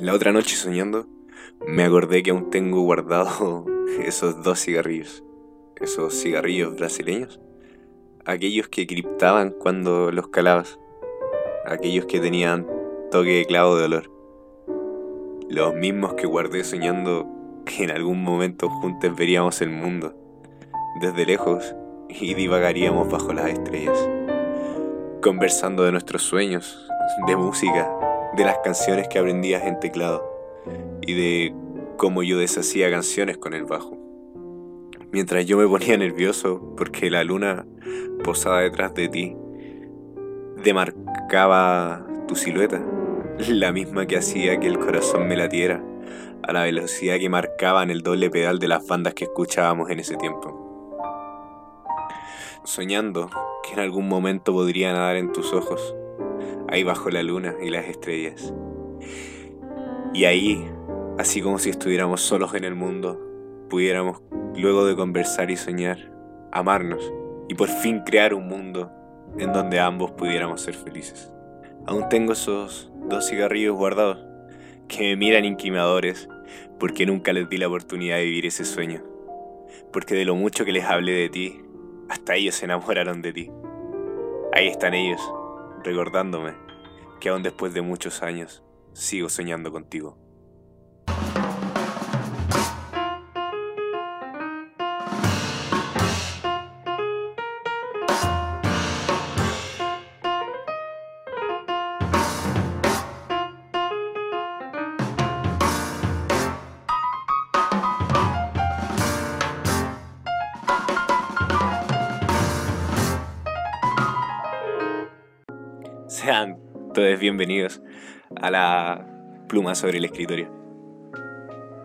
La otra noche soñando, me acordé que aún tengo guardado esos dos cigarrillos. Esos cigarrillos brasileños. Aquellos que criptaban cuando los calabas. Aquellos que tenían toque de clavo de olor. Los mismos que guardé soñando que en algún momento juntos veríamos el mundo. Desde lejos y divagaríamos bajo las estrellas. Conversando de nuestros sueños, de música, de las canciones que aprendías en teclado y de cómo yo deshacía canciones con el bajo. Mientras yo me ponía nervioso porque la luna posada detrás de ti demarcaba tu silueta, la misma que hacía que el corazón me latiera a la velocidad que marcaban el doble pedal de las bandas que escuchábamos en ese tiempo. Soñando que en algún momento podría nadar en tus ojos ahí bajo la luna y las estrellas. Y ahí, así como si estuviéramos solos en el mundo, pudiéramos, luego de conversar y soñar, amarnos y por fin crear un mundo en donde ambos pudiéramos ser felices. Aún tengo esos dos cigarrillos guardados que me miran inquimadores porque nunca les di la oportunidad de vivir ese sueño. Porque de lo mucho que les hablé de ti, hasta ellos se enamoraron de ti. Ahí están ellos, recordándome que aún después de muchos años sigo soñando contigo. Sean todos bienvenidos a la pluma sobre el escritorio.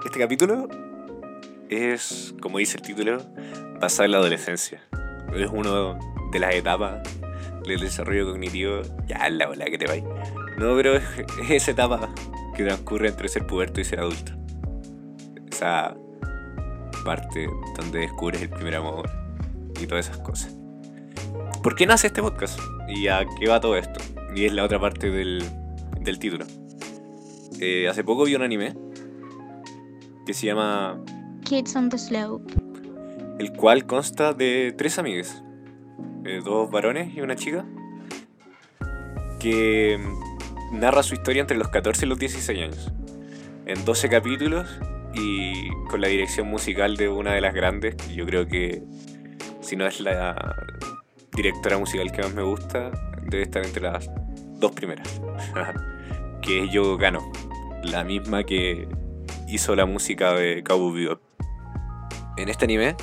Este capítulo es, como dice el título, basado en la adolescencia. Es uno de las etapas del desarrollo cognitivo. Ya, la bola que te vais. No, pero es esa etapa que transcurre entre ser puberto y ser adulto. Esa parte donde descubres el primer amor y todas esas cosas. ¿Por qué nace este podcast? ¿Y a qué va todo esto? Y es la otra parte del, del título. Eh, hace poco vi un anime que se llama Kids on the Slope. el cual consta de tres amigues, eh, dos varones y una chica, que narra su historia entre los 14 y los 16 años, en 12 capítulos y con la dirección musical de una de las grandes, que yo creo que si no es la directora musical que más me gusta, debe estar entre las dos primeras, que es Yoko Kano, la misma que hizo la música de Cowboy Bebop. En este anime,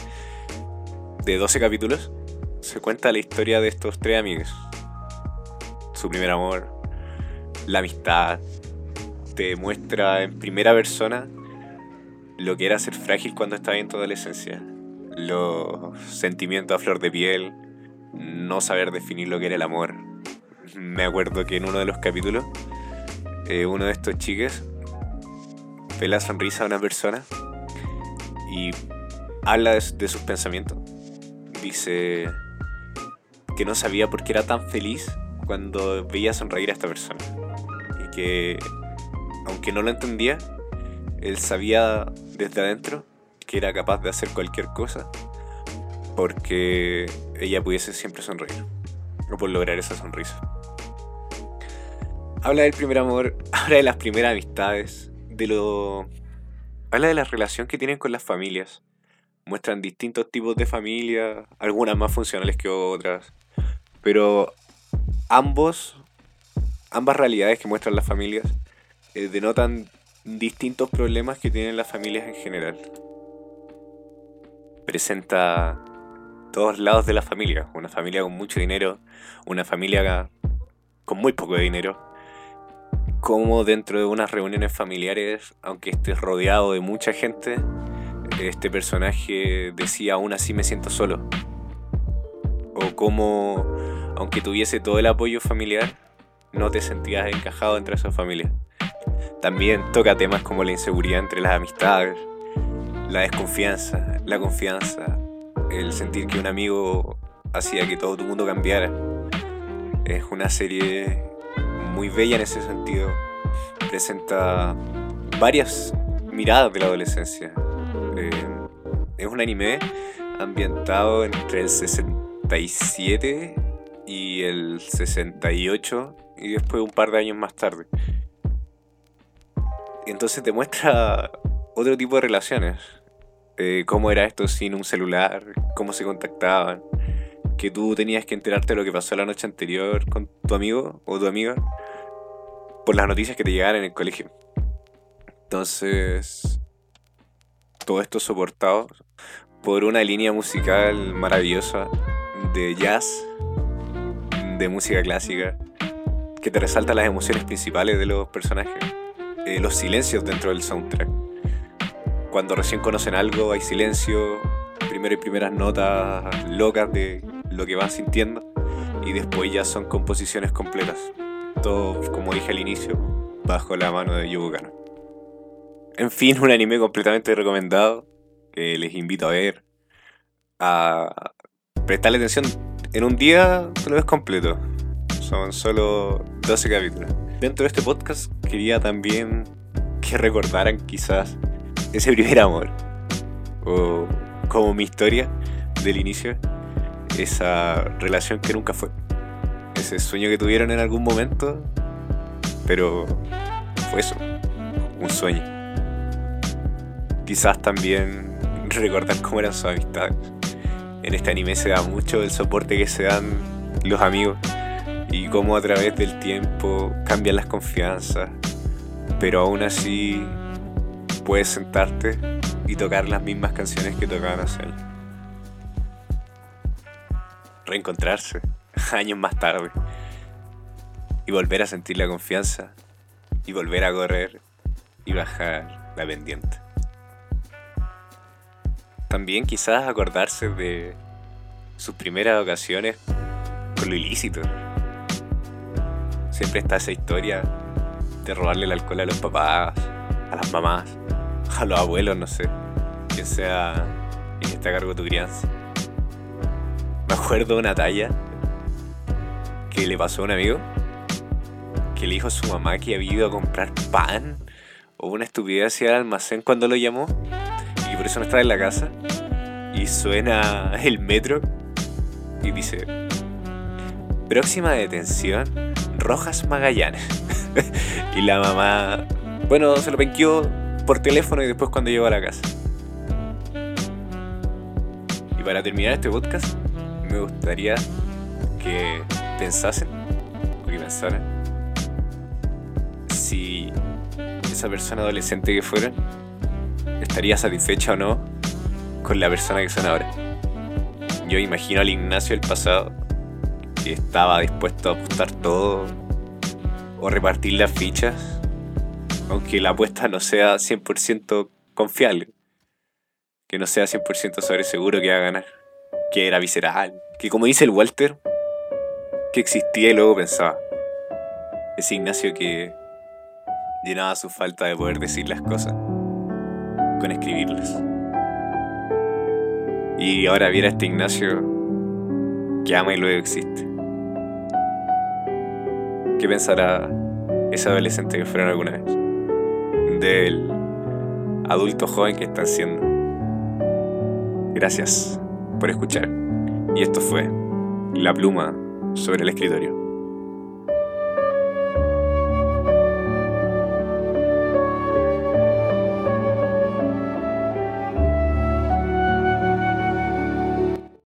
de 12 capítulos, se cuenta la historia de estos tres amigos. Su primer amor, la amistad, te muestra en primera persona lo que era ser frágil cuando estaba en tu adolescencia. Los sentimientos a flor de piel, no saber definir lo que era el amor. Me acuerdo que en uno de los capítulos, eh, uno de estos chiques ve la sonrisa de una persona y habla de, de sus pensamientos. Dice que no sabía por qué era tan feliz cuando veía sonreír a esta persona. Y que, aunque no lo entendía, él sabía desde adentro que era capaz de hacer cualquier cosa porque ella pudiese siempre sonreír o por lograr esa sonrisa. Habla del primer amor, habla de las primeras amistades, de lo. Habla de la relación que tienen con las familias. Muestran distintos tipos de familias, algunas más funcionales que otras. Pero ambos, ambas realidades que muestran las familias, eh, denotan distintos problemas que tienen las familias en general. Presenta todos lados de la familia. Una familia con mucho dinero, una familia con muy poco dinero. Como dentro de unas reuniones familiares, aunque estés rodeado de mucha gente, este personaje decía aún así me siento solo. O como, aunque tuviese todo el apoyo familiar, no te sentías encajado entre esa familia. También toca temas como la inseguridad entre las amistades, la desconfianza, la confianza, el sentir que un amigo hacía que todo tu mundo cambiara. Es una serie muy bella en ese sentido, presenta varias miradas de la adolescencia. Eh, es un anime ambientado entre el 67 y el 68 y después un par de años más tarde. Entonces te muestra otro tipo de relaciones. Eh, cómo era esto sin un celular, cómo se contactaban, que tú tenías que enterarte de lo que pasó la noche anterior con tu amigo o tu amiga por las noticias que te llegaban en el colegio. Entonces, todo esto soportado por una línea musical maravillosa de jazz, de música clásica, que te resalta las emociones principales de los personajes, eh, los silencios dentro del soundtrack. Cuando recién conocen algo hay silencio, primero y primeras notas locas de lo que van sintiendo y después ya son composiciones completas. Como dije al inicio, bajo la mano de Yugo En fin, un anime completamente recomendado que les invito a ver, a prestarle atención. En un día te lo ves completo. Son solo 12 capítulos. Dentro de este podcast quería también que recordaran quizás ese primer amor. O como mi historia del inicio. Esa relación que nunca fue. Ese sueño que tuvieron en algún momento. Pero fue eso. Un sueño. Quizás también recordar cómo eran sus amistades. En este anime se da mucho el soporte que se dan los amigos y cómo a través del tiempo cambian las confianzas, pero aún así puedes sentarte y tocar las mismas canciones que tocaban hace años. Reencontrarse años más tarde y volver a sentir la confianza y volver a correr y bajar la pendiente. También quizás acordarse de sus primeras ocasiones con lo ilícito. Siempre está esa historia de robarle el alcohol a los papás, a las mamás, a los abuelos, no sé. Quien sea quien está a cargo de tu crianza. Me acuerdo de una talla que le pasó a un amigo que le dijo a su mamá que había ido a comprar pan o una estupidez hacia el almacén cuando lo llamó y por eso no estaba en la casa. Y suena el metro y dice: Próxima detención, Rojas Magallanes. y la mamá, bueno, se lo penqueó por teléfono y después cuando llegó a la casa. Y para terminar este podcast, me gustaría que pensasen, o que pensaran, si esa persona adolescente que fuera estaría satisfecha o no con la persona que son ahora. Yo imagino al Ignacio del pasado que estaba dispuesto a apostar todo o repartir las fichas, aunque la apuesta no sea 100% confiable, que no sea 100% sobre seguro que va a ganar, que era visceral, que como dice el Walter, que existía y luego pensaba. Ese Ignacio que llenaba su falta de poder decir las cosas con escribirlas. Y ahora viene este Ignacio que ama y luego existe. ¿Qué pensará ese adolescente que fueron alguna vez? Del adulto joven que están siendo. Gracias por escuchar. Y esto fue La pluma sobre el escritorio.